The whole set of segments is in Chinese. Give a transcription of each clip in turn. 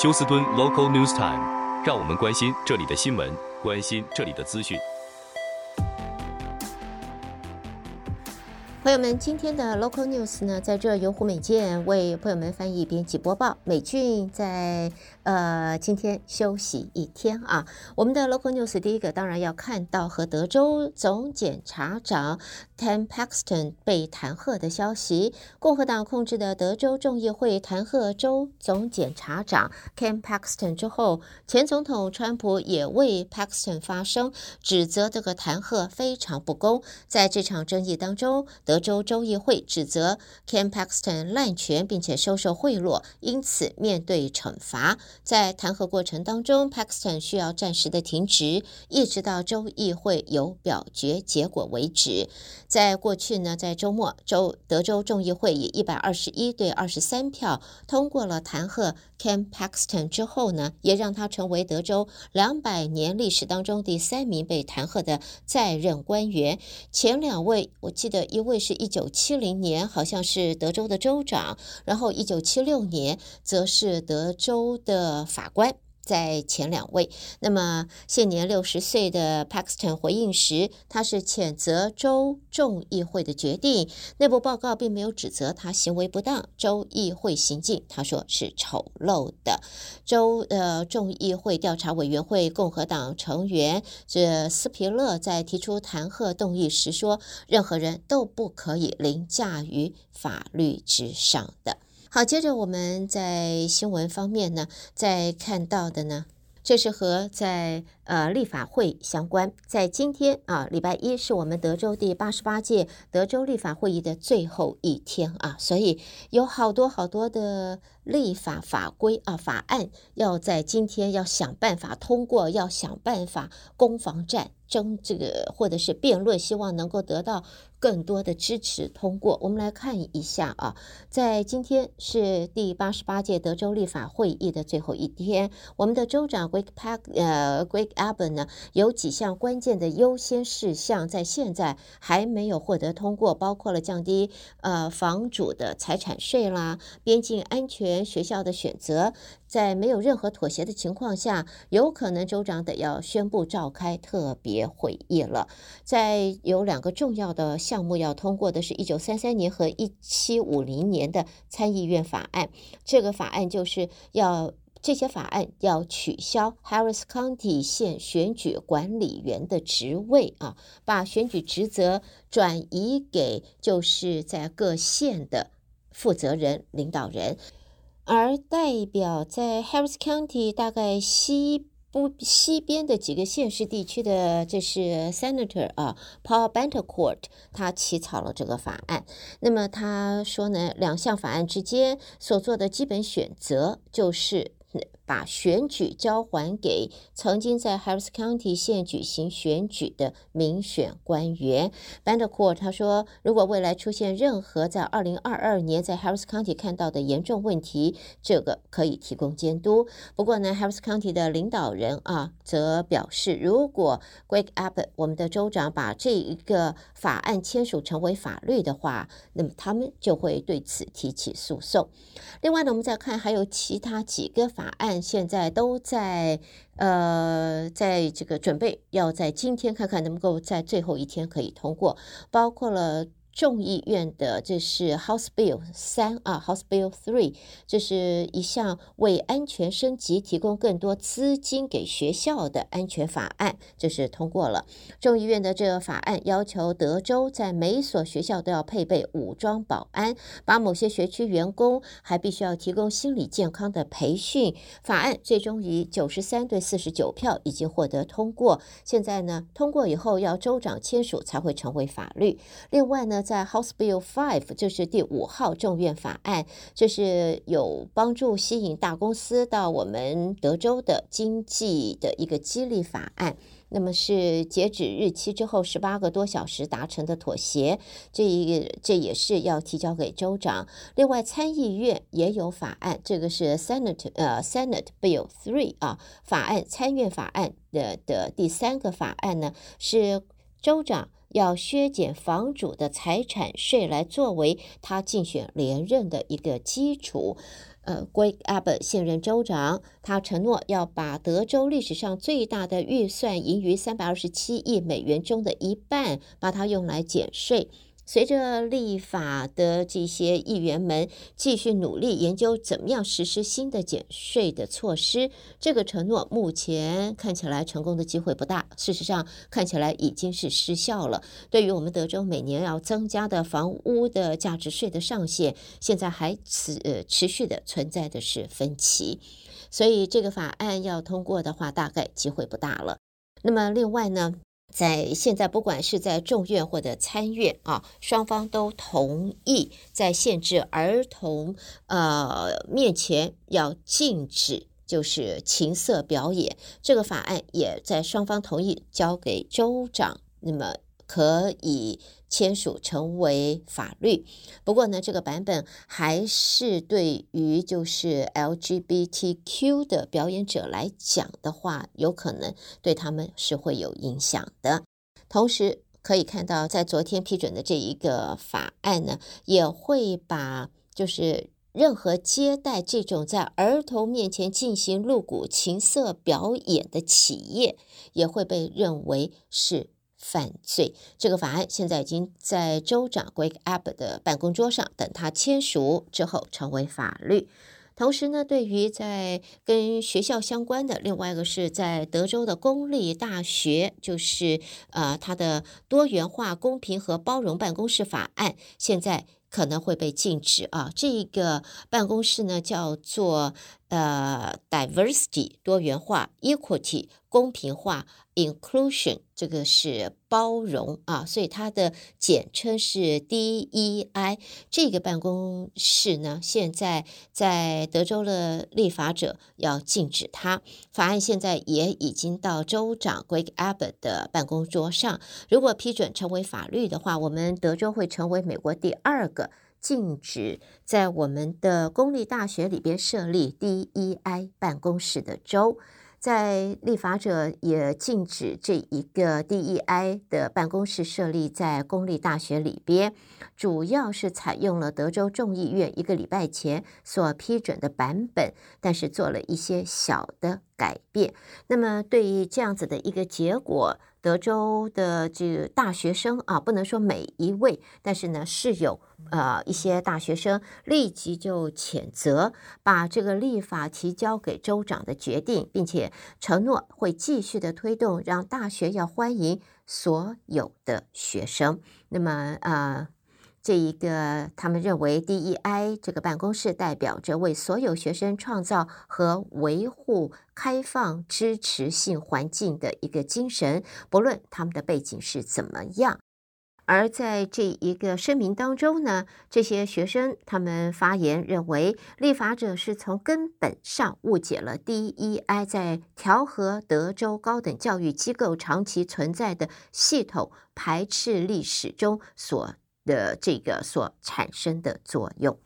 休斯敦 Local News Time，让我们关心这里的新闻，关心这里的资讯。朋友们，今天的 Local News 呢，在这由胡美健为朋友们翻译、编辑、播报。美俊在呃今天休息一天啊。我们的 Local News 第一个当然要看到和德州总检察长 Ken Paxton 被弹劾的消息。共和党控制的德州众议会弹劾州总检察长 Ken Paxton 之后，前总统川普也为 Paxton 发声，指责这个弹劾非常不公。在这场争议当中，德州州议会指责 Ken Paxton 滥权，并且收受贿赂，因此面对惩罚。在弹劾过程当中，Paxton 需要暂时的停职，一直到州议会有表决结果为止。在过去呢，在周末，州德州众议会以一百二十一对二十三票通过了弹劾 Ken Paxton 之后呢，也让他成为德州两百年历史当中第三名被弹劾的在任官员。前两位，我记得一位。是一九七零年，好像是德州的州长，然后一九七六年则是德州的法官。在前两位，那么现年六十岁的 Paxton 回应时，他是谴责州众议会的决定。内部报告并没有指责他行为不当，州议会行径他说是丑陋的。州呃众议会调查委员会共和党成员这斯皮勒在提出弹劾动议时说，任何人都不可以凌驾于法律之上的。好，接着我们在新闻方面呢，在看到的呢，这是和在呃立法会相关。在今天啊，礼拜一是我们德州第八十八届德州立法会议的最后一天啊，所以有好多好多的立法法规啊法案要在今天要想办法通过，要想办法攻防战。争这个或者是辩论，希望能够得到更多的支持通过。我们来看一下啊，在今天是第八十八届德州立法会议的最后一天，我们的州长 Greg Pack 呃 Greg Abbott 呢，有几项关键的优先事项在现在还没有获得通过，包括了降低呃房主的财产税啦，边境安全，学校的选择。在没有任何妥协的情况下，有可能州长得要宣布召开特别会议了。在有两个重要的项目要通过的是1933年和1750年的参议院法案。这个法案就是要这些法案要取消 Harris County 县选举管理员的职位啊，把选举职责转移给就是在各县的负责人、领导人。而代表在 Harris County 大概西部西边的几个县市地区的，这是 Senator 啊，Paul Bettencourt，他起草了这个法案。那么他说呢，两项法案之间所做的基本选择就是。把选举交还给曾经在 Harris County 县举行选举的民选官员。Bettencourt 他说，如果未来出现任何在2022年在 Harris County 看到的严重问题，这个可以提供监督。不过呢，Harris County 的领导人啊，则表示，如果 Greg Abbott 我们的州长把这一个法案签署成为法律的话，那么他们就会对此提起诉讼。另外呢，我们再看还有其他几个法案。现在都在呃，在这个准备要在今天看看能不能够在最后一天可以通过，包括了。众议院的这是 House Bill 三啊，House Bill Three，这是一项为安全升级提供更多资金给学校的安全法案，这是通过了。众议院的这个法案要求德州在每所学校都要配备武装保安，把某些学区员工还必须要提供心理健康的培训。法案最终以九十三对四十九票已经获得通过。现在呢，通过以后要州长签署才会成为法律。另外呢。在 House Bill Five，就是第五号众院法案，这是有帮助吸引大公司到我们德州的经济的一个激励法案。那么是截止日期之后十八个多小时达成的妥协，这一个这也是要提交给州长。另外，参议院也有法案，这个是 Senate 呃 Senate Bill Three 啊，法案参院法案的的第三个法案呢是州长。要削减房主的财产税来作为他竞选连任的一个基础。呃，Greg Abbott 现任州长，他承诺要把德州历史上最大的预算盈余三百二十七亿美元中的一半，把它用来减税。随着立法的这些议员们继续努力研究怎么样实施新的减税的措施，这个承诺目前看起来成功的机会不大。事实上，看起来已经是失效了。对于我们德州每年要增加的房屋的价值税的上限，现在还持呃持续的存在的是分歧。所以，这个法案要通过的话，大概机会不大了。那么，另外呢？在现在，不管是在众院或者参院啊，双方都同意在限制儿童呃面前要禁止就是情色表演。这个法案也在双方同意交给州长，那么可以。签署成为法律，不过呢，这个版本还是对于就是 LGBTQ 的表演者来讲的话，有可能对他们是会有影响的。同时可以看到，在昨天批准的这一个法案呢，也会把就是任何接待这种在儿童面前进行露骨情色表演的企业，也会被认为是。犯罪。这个法案现在已经在州长 Greg Abbott 的办公桌上，等他签署之后成为法律。同时呢，对于在跟学校相关的，另外一个是在德州的公立大学，就是呃，它的多元化、公平和包容办公室法案，现在可能会被禁止啊。这个办公室呢，叫做呃 Diversity 多元化，Equity 公平化。Inclusion 这个是包容啊，所以它的简称是 DEI。这个办公室呢，现在在德州的立法者要禁止它。法案现在也已经到州长 Greg Abbott 的办公桌上。如果批准成为法律的话，我们德州会成为美国第二个禁止在我们的公立大学里边设立 DEI 办公室的州。在立法者也禁止这一个 DEI 的办公室设立在公立大学里边，主要是采用了德州众议院一个礼拜前所批准的版本，但是做了一些小的改变。那么对于这样子的一个结果，德州的这个大学生啊，不能说每一位，但是呢是有。呃，一些大学生立即就谴责，把这个立法提交给州长的决定，并且承诺会继续的推动，让大学要欢迎所有的学生。那么，呃，这一个他们认为 DEI 这个办公室代表着为所有学生创造和维护开放、支持性环境的一个精神，不论他们的背景是怎么样。而在这一个声明当中呢，这些学生他们发言认为，立法者是从根本上误解了 DEI 在调和德州高等教育机构长期存在的系统排斥历史中所的这个所产生的作用。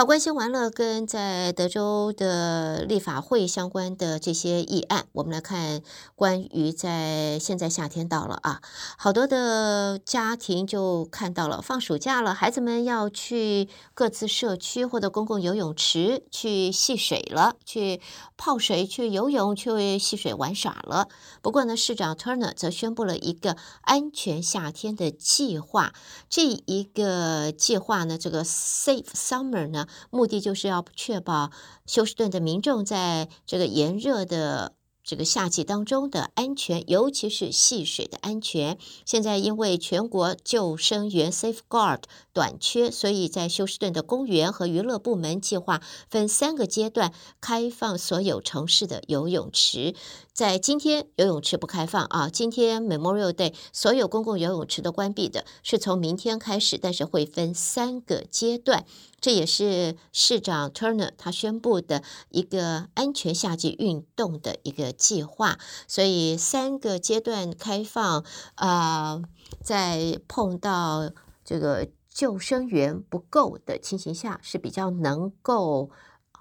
好，关心完了跟在德州的立法会相关的这些议案，我们来看关于在现在夏天到了啊，好多的家庭就看到了放暑假了，孩子们要去各自社区或者公共游泳池去戏水了，去泡水、去游泳、去戏水玩耍了。不过呢，市长 Turner 则宣布了一个安全夏天的计划，这一个计划呢，这个 Safe Summer 呢。目的就是要确保休斯顿的民众在这个炎热的这个夏季当中的安全，尤其是戏水的安全。现在因为全国救生员 Safeguard 短缺，所以在休斯顿的公园和娱乐部门计划分三个阶段开放所有城市的游泳池。在今天游泳池不开放啊，今天 Memorial Day 所有公共游泳池都关闭的，是从明天开始，但是会分三个阶段，这也是市长 Turner 他宣布的一个安全夏季运动的一个计划，所以三个阶段开放啊、呃，在碰到这个救生员不够的情形下，是比较能够。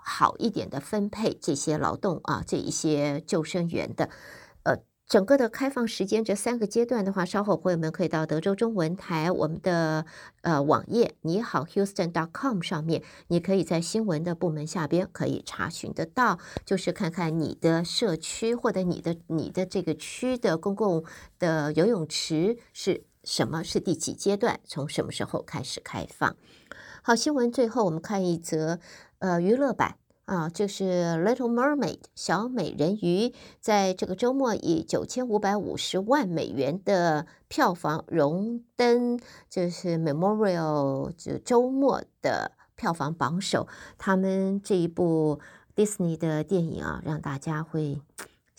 好一点的分配这些劳动啊，这一些救生员的，呃，整个的开放时间这三个阶段的话，稍后朋友们可以到德州中文台我们的呃网页你好 Houston.com 上面，你可以在新闻的部门下边可以查询得到，就是看看你的社区或者你的你的这个区的公共的游泳池是什么，是第几阶段，从什么时候开始开放。好，新闻最后我们看一则呃娱乐版。啊，就是《Little Mermaid》小美人鱼，在这个周末以九千五百五十万美元的票房荣登，就是 Memorial 就周末的票房榜首。他们这一部 Disney 的电影啊，让大家会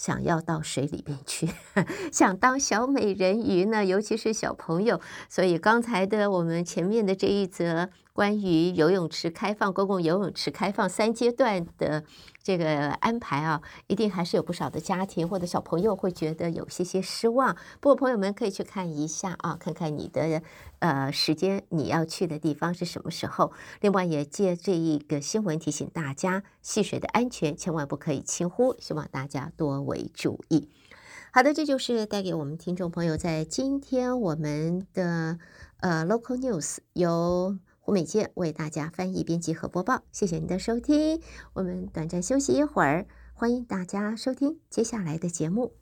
想要到水里边去，想当小美人鱼呢，尤其是小朋友。所以刚才的我们前面的这一则。关于游泳池开放，公共游泳池开放三阶段的这个安排啊，一定还是有不少的家庭或者小朋友会觉得有些些失望。不过朋友们可以去看一下啊，看看你的呃时间，你要去的地方是什么时候。另外也借这一个新闻提醒大家，戏水的安全千万不可以轻忽，希望大家多为注意。好的，这就是带给我们听众朋友在今天我们的呃 Local News 由。吴美健为大家翻译、编辑和播报，谢谢您的收听。我们短暂休息一会儿，欢迎大家收听接下来的节目。